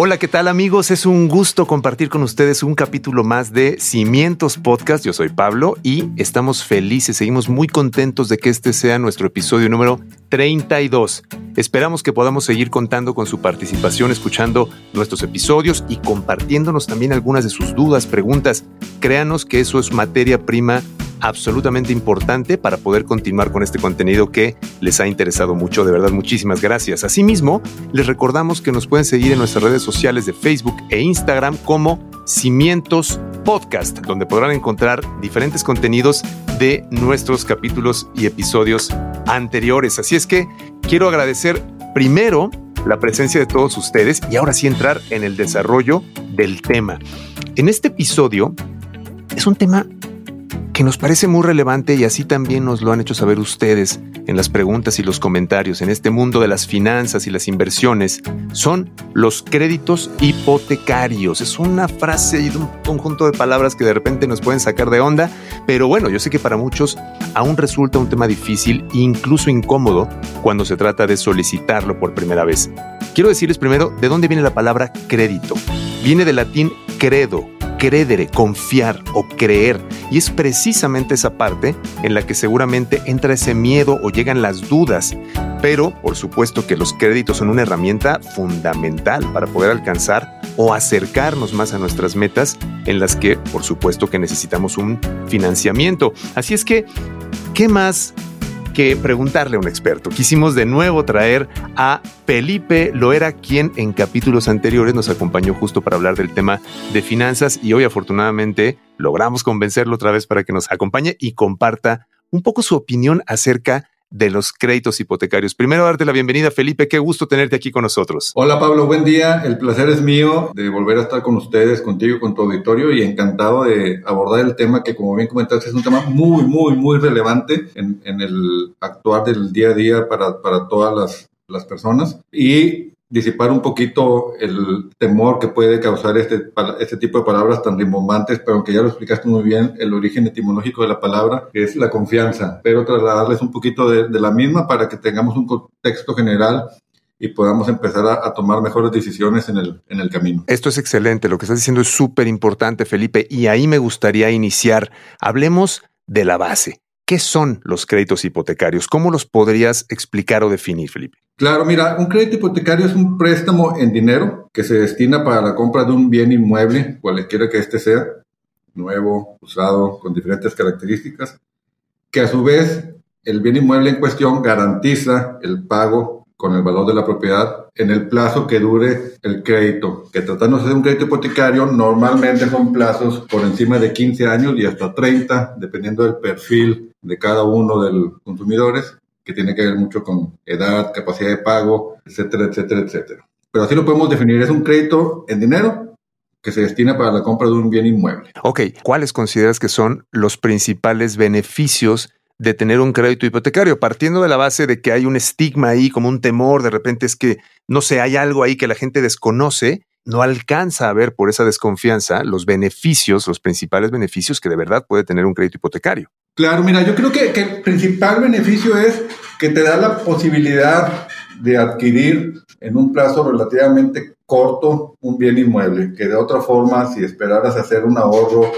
Hola, ¿qué tal amigos? Es un gusto compartir con ustedes un capítulo más de Cimientos Podcast. Yo soy Pablo y estamos felices, seguimos muy contentos de que este sea nuestro episodio número 32. Esperamos que podamos seguir contando con su participación, escuchando nuestros episodios y compartiéndonos también algunas de sus dudas, preguntas. Créanos que eso es materia prima absolutamente importante para poder continuar con este contenido que les ha interesado mucho. De verdad, muchísimas gracias. Asimismo, les recordamos que nos pueden seguir en nuestras redes sociales de Facebook e Instagram como Cimientos Podcast, donde podrán encontrar diferentes contenidos de nuestros capítulos y episodios anteriores. Así es que quiero agradecer primero la presencia de todos ustedes y ahora sí entrar en el desarrollo del tema. En este episodio es un tema que nos parece muy relevante y así también nos lo han hecho saber ustedes en las preguntas y los comentarios en este mundo de las finanzas y las inversiones, son los créditos hipotecarios. Es una frase y un conjunto de palabras que de repente nos pueden sacar de onda, pero bueno, yo sé que para muchos aún resulta un tema difícil e incluso incómodo cuando se trata de solicitarlo por primera vez. Quiero decirles primero de dónde viene la palabra crédito. Viene del latín credo, credere, confiar o creer. Y es precisamente esa parte en la que seguramente entra ese miedo o llegan las dudas. Pero, por supuesto que los créditos son una herramienta fundamental para poder alcanzar o acercarnos más a nuestras metas en las que, por supuesto, que necesitamos un financiamiento. Así es que, ¿qué más que preguntarle a un experto. Quisimos de nuevo traer a Felipe Loera, quien en capítulos anteriores nos acompañó justo para hablar del tema de finanzas y hoy afortunadamente logramos convencerlo otra vez para que nos acompañe y comparta un poco su opinión acerca de los créditos hipotecarios. Primero, darte la bienvenida, Felipe. Qué gusto tenerte aquí con nosotros. Hola, Pablo. Buen día. El placer es mío de volver a estar con ustedes, contigo, con tu auditorio y encantado de abordar el tema que, como bien comentaste, es un tema muy, muy, muy relevante en, el actuar del día a día para, para todas las, las personas. Y disipar un poquito el temor que puede causar este, este tipo de palabras tan rimbombantes, pero aunque ya lo explicaste muy bien, el origen etimológico de la palabra es la confianza, pero trasladarles un poquito de, la misma para que tengamos un contexto general y podamos empezar a, a, tomar mejores decisiones en el, en el camino. Esto es excelente, lo que estás diciendo es súper importante, Felipe, y ahí me gustaría iniciar. Hablemos de la base. ¿Qué son los créditos hipotecarios? ¿Cómo los podrías explicar o definir, Felipe? Claro, mira, un crédito hipotecario es un préstamo en dinero que se destina para la compra de un bien inmueble, cualquiera que éste sea, nuevo, usado, con diferentes características, que a su vez el bien inmueble en cuestión garantiza el pago con el valor de la propiedad en el plazo que dure el crédito, que tratándose de un crédito hipotecario normalmente son plazos por encima de 15 años y hasta 30, dependiendo del perfil de cada uno de los consumidores, que tiene que ver mucho con edad, capacidad de pago, etcétera, etcétera, etcétera. Pero así lo podemos definir, es un crédito en dinero que se destina para la compra de un bien inmueble. Ok, ¿cuáles consideras que son los principales beneficios de tener un crédito hipotecario, partiendo de la base de que hay un estigma ahí, como un temor, de repente es que, no sé, hay algo ahí que la gente desconoce, no alcanza a ver por esa desconfianza los beneficios, los principales beneficios que de verdad puede tener un crédito hipotecario. Claro, mira, yo creo que, el principal beneficio es que te da la posibilidad de adquirir en un plazo relativamente corto un bien inmueble, que de otra forma, si esperaras hacer un ahorro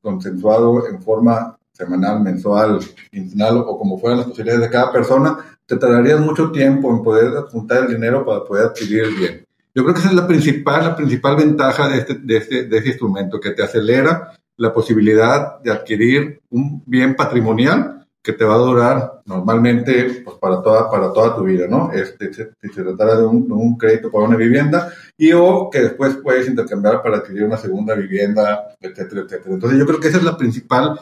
consensuado en forma semanal, mensual, quincenal o como fueran las posibilidades de cada persona, te tardarías mucho tiempo en poder juntar el dinero para poder adquirir el bien. Yo creo que esa es la principal, la principal ventaja de este, de este, de este instrumento, que te acelera la posibilidad de adquirir un bien patrimonial que te va a durar normalmente pues, para, toda, para toda tu vida, ¿no? Este, si se tratara de un, crédito para una vivienda y o que después puedes intercambiar para adquirir una segunda vivienda, etcétera, etcétera. Entonces yo creo que esa es la principal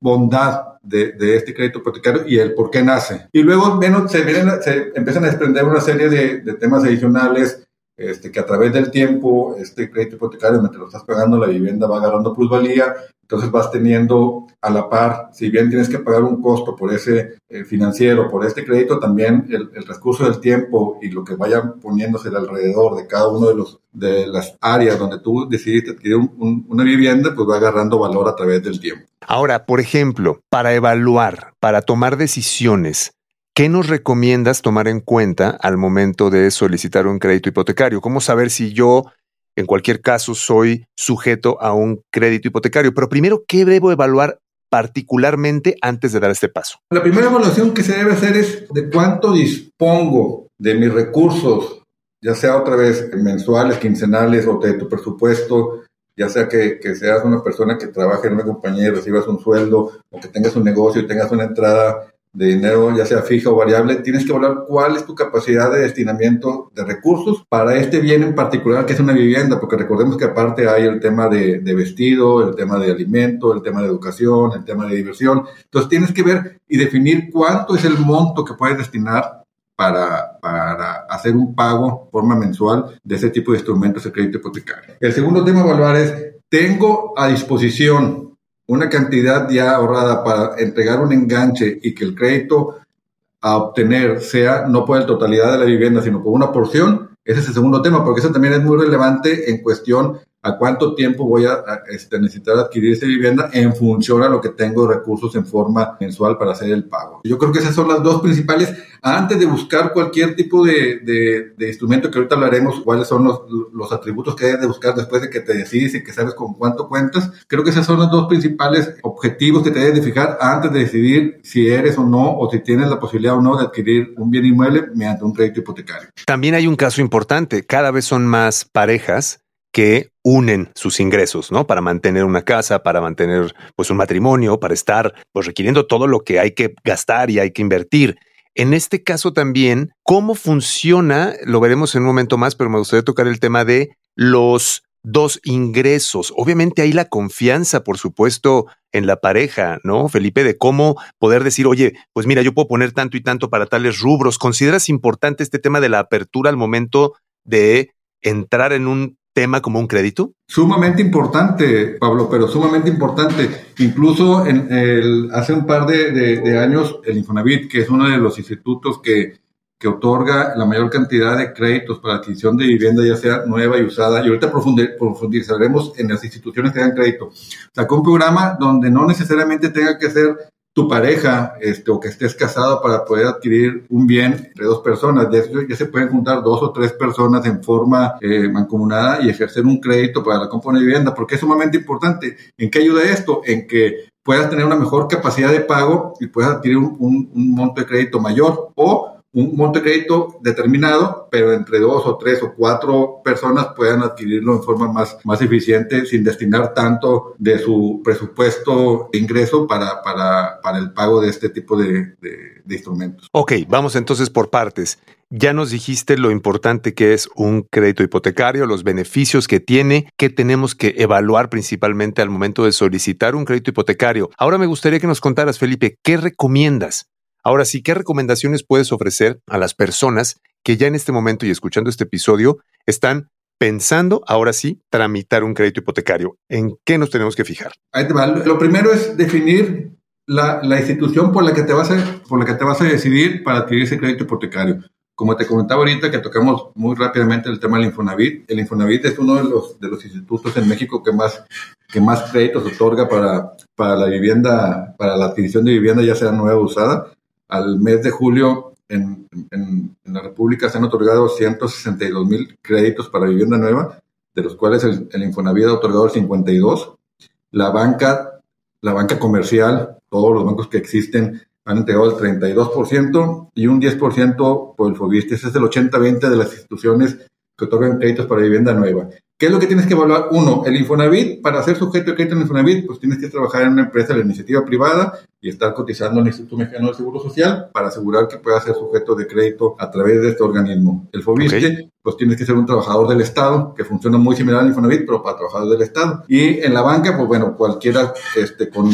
bondad de, de este crédito hipotecario y el por qué nace. Y luego bueno, se, vienen, se empiezan a desprender una serie de, de temas adicionales este, que a través del tiempo este crédito hipotecario, mientras lo estás pagando, la vivienda va agarrando plusvalía, entonces vas teniendo a la par, si bien tienes que pagar un costo por ese eh, financiero, por este crédito, también el, el, recurso del tiempo y lo que vaya poniéndose alrededor de cada uno de los de las áreas donde tú decidiste adquirir un, una vivienda, pues va agarrando valor a través del tiempo. Ahora, por ejemplo, para evaluar, para tomar decisiones, ¿Qué nos recomiendas tomar en cuenta al momento de solicitar un crédito hipotecario? ¿Cómo saber si yo, en cualquier caso, soy sujeto a un crédito hipotecario? Pero primero, ¿qué debo evaluar particularmente antes de dar este paso? La primera evaluación que se debe hacer es de cuánto dispongo de mis recursos, ya sea otra vez mensuales, quincenales o de tu presupuesto, ya sea que, seas una persona que trabaje en una compañía y recibas un sueldo o que tengas un negocio y tengas una entrada de dinero, ya sea fija o variable, tienes que evaluar cuál es tu capacidad de destinamiento de recursos para este bien en particular que es una vivienda, porque recordemos que aparte hay el tema de, de vestido, el tema de alimento, el tema de educación, el tema de diversión. Entonces tienes que ver y definir cuánto es el monto que puedes destinar para, para, hacer un pago forma mensual de ese tipo de instrumentos de crédito hipotecario. El segundo tema a evaluar es, tengo a disposición una cantidad ya ahorrada para entregar un enganche y que el crédito a obtener sea no por la totalidad de la vivienda, sino por una porción, ese es el segundo tema, porque eso también es muy relevante en cuestión a cuánto tiempo voy a, este, necesitar adquirir esa vivienda en función a lo que tengo recursos en forma mensual para hacer el pago. Yo creo que esas son las dos principales. Antes de buscar cualquier tipo de, de, instrumento, que ahorita hablaremos cuáles son los, los, atributos que debes de buscar después de que te decides y que sabes con cuánto cuentas, creo que esas son los dos principales objetivos que te debes de fijar antes de decidir si eres o no o si tienes la posibilidad o no de adquirir un bien inmueble mediante un crédito hipotecario. También hay un caso importante. Cada vez son más parejas que unen sus ingresos, ¿no? Para mantener una casa, para mantener pues un matrimonio, para estar pues requiriendo todo lo que hay que gastar y hay que invertir. En este caso también, ¿cómo funciona? Lo veremos en un momento más, pero me gustaría tocar el tema de los dos ingresos. Obviamente hay la confianza, por supuesto, en la pareja, ¿no, Felipe? De cómo poder decir, oye, pues mira, yo puedo poner tanto y tanto para tales rubros. ¿Consideras importante este tema de la apertura al momento de entrar en un tema como un crédito? Sumamente importante, Pablo, pero sumamente importante. Incluso en hace un par de, años, el Infonavit, que es uno de los institutos que, que otorga la mayor cantidad de créditos para adquisición de vivienda, ya sea nueva y usada, y ahorita profundizaremos en las instituciones que dan crédito, sacó un programa donde no necesariamente tenga que ser tu pareja este, o que estés casado para poder adquirir un bien entre dos personas. Ya, se pueden juntar dos o tres personas en forma eh, mancomunada y ejercer un crédito para la compra de vivienda, porque es sumamente importante. ¿En qué ayuda esto? En que puedas tener una mejor capacidad de pago y puedas adquirir un, un monto de crédito mayor o un monto de crédito determinado, pero entre dos o tres o cuatro personas puedan adquirirlo en forma más, más eficiente sin destinar tanto de su presupuesto de ingreso para, para, para el pago de este tipo de, instrumentos. Ok, vamos entonces por partes. Ya nos dijiste lo importante que es un crédito hipotecario, los beneficios que tiene, que tenemos que evaluar principalmente al momento de solicitar un crédito hipotecario. Ahora me gustaría que nos contaras, Felipe, ¿qué recomiendas? Ahora sí, ¿qué recomendaciones puedes ofrecer a las personas que ya en este momento y escuchando este episodio están pensando, ahora sí, tramitar un crédito hipotecario? ¿En qué nos tenemos que fijar? Lo primero es definir la, institución por la, que te vas a, por la que te vas a decidir para adquirir ese crédito hipotecario. Como te comentaba ahorita, que tocamos muy rápidamente el tema del Infonavit. El Infonavit es uno de los, de los institutos en México que más, que más créditos otorga para, para la vivienda, para la adquisición de vivienda, ya sea nueva o usada al mes de julio en, en, la República se han otorgado 162 mil créditos para vivienda nueva, de los cuales el, el Infonavit ha otorgado el 52. La banca, la banca comercial, todos los bancos que existen han entregado el 32% y un 10% por el FOBIST. Ese es el 80-20 de las instituciones que otorgan créditos para vivienda nueva. ¿Qué es lo que tienes que evaluar? Uno, el Infonavit, para ser sujeto de crédito en Infonavit, pues tienes que trabajar en una empresa de la iniciativa privada y estar cotizando en el Instituto Mexicano del Seguro Social para asegurar que pueda ser sujeto de crédito a través de este organismo. El FOBISTE, pues tienes que ser un trabajador del Estado, que funciona muy similar al Infonavit, pero para trabajadores del Estado. Y en la banca, pues bueno, cualquiera este, con,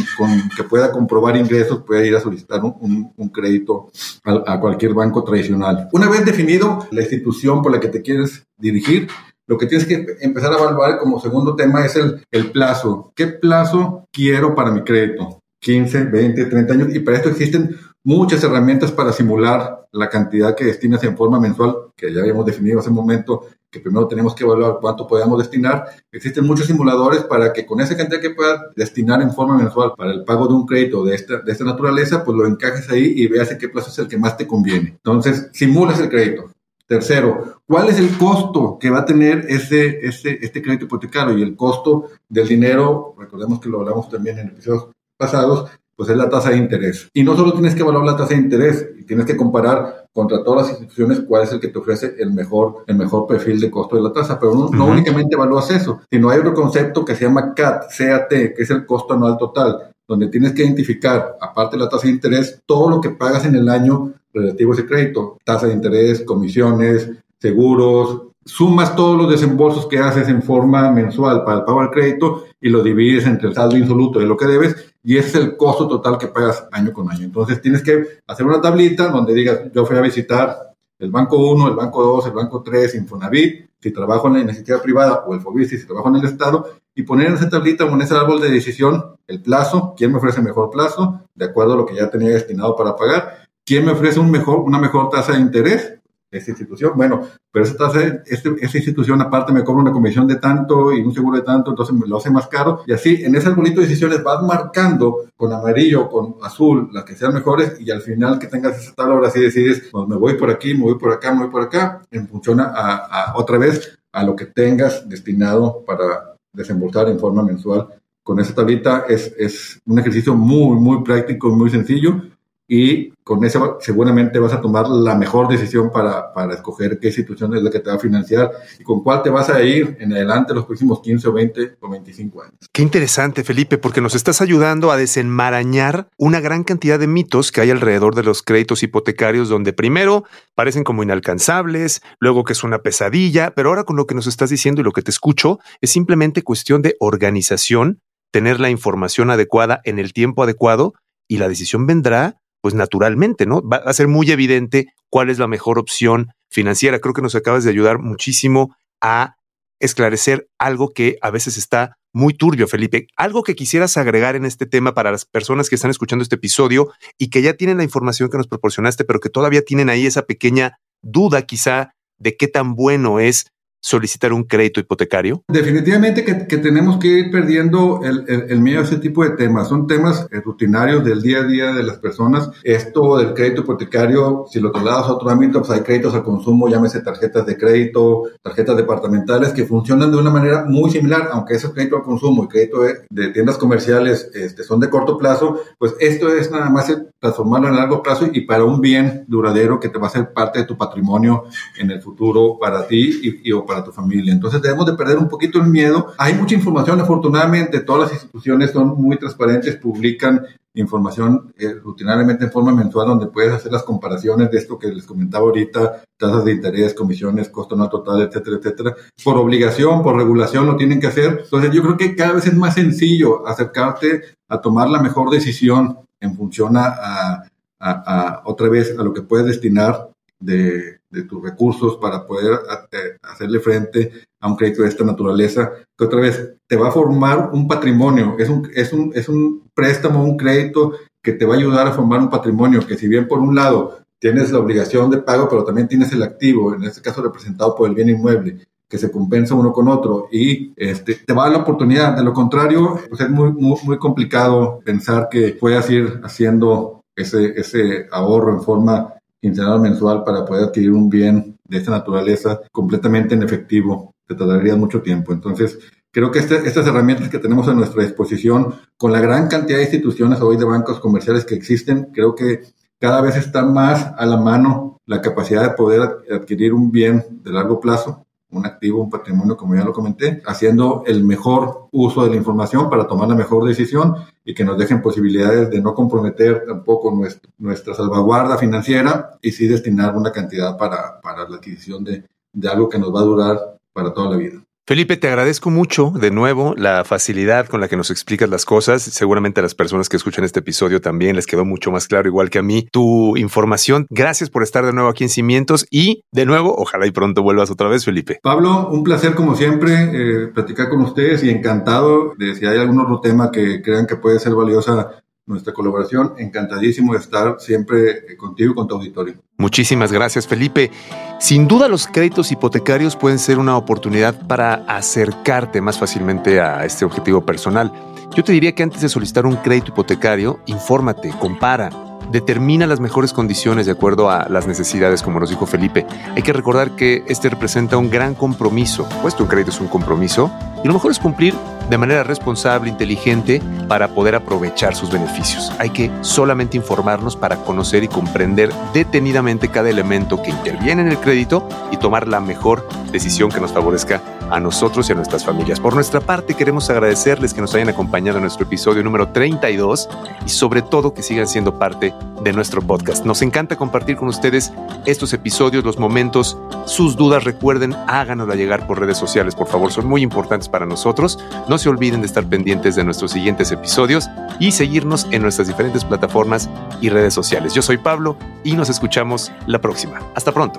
que pueda comprobar ingresos puede ir a solicitar un, crédito a, a cualquier banco tradicional. Una vez definido la institución por la que te quieres dirigir, lo que tienes que empezar a evaluar como segundo tema es el, el plazo. ¿Qué plazo quiero para mi crédito? 15, 20, 30 años. Y para esto existen muchas herramientas para simular la cantidad que destinas en forma mensual, que ya habíamos definido hace un momento, que primero tenemos que evaluar cuánto podemos destinar. Existen muchos simuladores para que con esa cantidad que puedas destinar en forma mensual para el pago de un crédito de esta, de esta naturaleza, pues lo encajes ahí y veas en qué plazo es el que más te conviene. Entonces, simulas el crédito. Tercero, ¿cuál es el costo que va a tener ese, ese, este crédito hipotecario? Y el costo del dinero, recordemos que lo hablamos también en episodios pasados, pues es la tasa de interés. Y no solo tienes que evaluar la tasa de interés, tienes que comparar contra todas las instituciones cuál es el que te ofrece el mejor, el mejor perfil de costo de la tasa. Pero no, no únicamente evalúas eso, sino hay otro concepto que se llama CAT, CAT, que es el costo anual total, donde tienes que identificar, aparte de la tasa de interés, todo lo que pagas en el año relativo a ese crédito, tasa de interés, comisiones, seguros, sumas todos los desembolsos que haces en forma mensual para el pago del crédito y lo divides entre el saldo insoluto de lo que debes y ese es el costo total que pagas año con año. Entonces tienes que hacer una tablita donde digas, yo fui a visitar el banco 1, el banco 2, el banco 3, Infonavit, si trabajo en la iniciativa privada o el FOBISI, si trabajo en el Estado, y poner en esa tablita o en ese árbol de decisión el plazo, quién me ofrece mejor plazo, de acuerdo a lo que ya tenía destinado para pagar, ¿Quién me ofrece un mejor, una mejor tasa de interés? Esta institución. Bueno, pero esa tasa, este, esta institución aparte me cobra una comisión de tanto y un seguro de tanto, entonces me lo hace más caro. Y así, en ese arbolito de decisiones vas marcando con amarillo, con azul, las que sean mejores y al final que tengas esa tabla, ahora sí decides, pues me voy por aquí, me voy por acá, me voy por acá, en función a, a otra vez a lo que tengas destinado para desembolsar en forma mensual. Con esa tablita es, es un ejercicio muy, muy práctico, muy sencillo y con eso seguramente vas a tomar la mejor decisión para, para, escoger qué institución es la que te va a financiar y con cuál te vas a ir en adelante los próximos 15 o 20 o 25 años. Qué interesante, Felipe, porque nos estás ayudando a desenmarañar una gran cantidad de mitos que hay alrededor de los créditos hipotecarios, donde primero parecen como inalcanzables, luego que es una pesadilla, pero ahora con lo que nos estás diciendo y lo que te escucho es simplemente cuestión de organización, tener la información adecuada en el tiempo adecuado y la decisión vendrá pues naturalmente, ¿no? Va a ser muy evidente cuál es la mejor opción financiera. Creo que nos acabas de ayudar muchísimo a esclarecer algo que a veces está muy turbio, Felipe. Algo que quisieras agregar en este tema para las personas que están escuchando este episodio y que ya tienen la información que nos proporcionaste, pero que todavía tienen ahí esa pequeña duda quizá de qué tan bueno es solicitar un crédito hipotecario? Definitivamente que, que tenemos que ir perdiendo el, el, miedo a ese tipo de temas. Son temas eh, rutinarios del día a día de las personas. Esto del crédito hipotecario, si lo trasladas a otro ámbito, pues hay créditos al consumo, llámese tarjetas de crédito, tarjetas departamentales que funcionan de una manera muy similar, aunque esos créditos al consumo y crédito de, tiendas comerciales este, son de corto plazo, pues esto es nada más transformarlo en largo plazo y para un bien duradero que te va a ser parte de tu patrimonio en el futuro para ti y, y para para tu familia. Entonces debemos de perder un poquito el miedo. Hay mucha información, afortunadamente, todas las instituciones son muy transparentes, publican información eh, rutinariamente en forma mensual donde puedes hacer las comparaciones de esto que les comentaba ahorita, tasas de interés, comisiones, costo no total, etcétera, etcétera. Por obligación, por regulación lo tienen que hacer. Entonces yo creo que cada vez es más sencillo acercarte a tomar la mejor decisión en función a, a, a otra vez a lo que puedes destinar de, de tus recursos para poder eh, hacerle frente a un crédito de esta naturaleza, que otra vez te va a formar un patrimonio, es un, es un, es un préstamo, un crédito que te va a ayudar a formar un patrimonio, que si bien por un lado tienes la obligación de pago, pero también tienes el activo, en este caso representado por el bien inmueble, que se compensa uno con otro y este, te va a dar la oportunidad. De lo contrario, pues es muy, muy, muy complicado pensar que puedas ir haciendo ese, ese ahorro en forma quincenal mensual para poder adquirir un bien de esta naturaleza completamente en efectivo. Te tardaría mucho tiempo. Entonces, creo que este, estas herramientas que tenemos a nuestra disposición, con la gran cantidad de instituciones hoy de bancos comerciales que existen, creo que cada vez está más a la mano la capacidad de poder adquirir un bien de largo plazo, un activo, un patrimonio, como ya lo comenté, haciendo el mejor uso de la información para tomar la mejor decisión y que nos dejen posibilidades de no comprometer tampoco nuestra, salvaguarda financiera y sí destinar una cantidad para, para la adquisición de, de algo que nos va a durar para toda la vida. Felipe, te agradezco mucho de nuevo la facilidad con la que nos explicas las cosas. Seguramente a las personas que escuchan este episodio también les quedó mucho más claro, igual que a mí, tu información. Gracias por estar de nuevo aquí en Cimientos y de nuevo, ojalá y pronto vuelvas otra vez, Felipe. Pablo, un placer como siempre eh, platicar con ustedes y encantado de si hay algún otro tema que crean que puede ser valiosa nuestra colaboración. Encantadísimo de estar siempre eh, contigo y con tu auditorio. Muchísimas gracias, Felipe. Sin duda los créditos hipotecarios pueden ser una oportunidad para acercarte más fácilmente a este objetivo personal. Yo te diría que antes de solicitar un crédito hipotecario, infórmate, compara determina las mejores condiciones de acuerdo a las necesidades, como nos dijo Felipe. Hay que recordar que este representa un gran compromiso, puesto un crédito es un compromiso, y lo mejor es cumplir de manera responsable, inteligente, para poder aprovechar sus beneficios. Hay que solamente informarnos para conocer y comprender detenidamente cada elemento que interviene en el crédito y tomar la mejor decisión que nos favorezca a nosotros y a nuestras familias. Por nuestra parte, queremos agradecerles que nos hayan acompañado en nuestro episodio número 32 y sobre todo que sigan siendo parte de nuestro podcast. Nos encanta compartir con ustedes estos episodios, los momentos, sus dudas. Recuerden, háganosla llegar por redes sociales, por favor, son muy importantes para nosotros. No se olviden de estar pendientes de nuestros siguientes episodios y seguirnos en nuestras diferentes plataformas y redes sociales. Yo soy Pablo y nos escuchamos la próxima. Hasta pronto.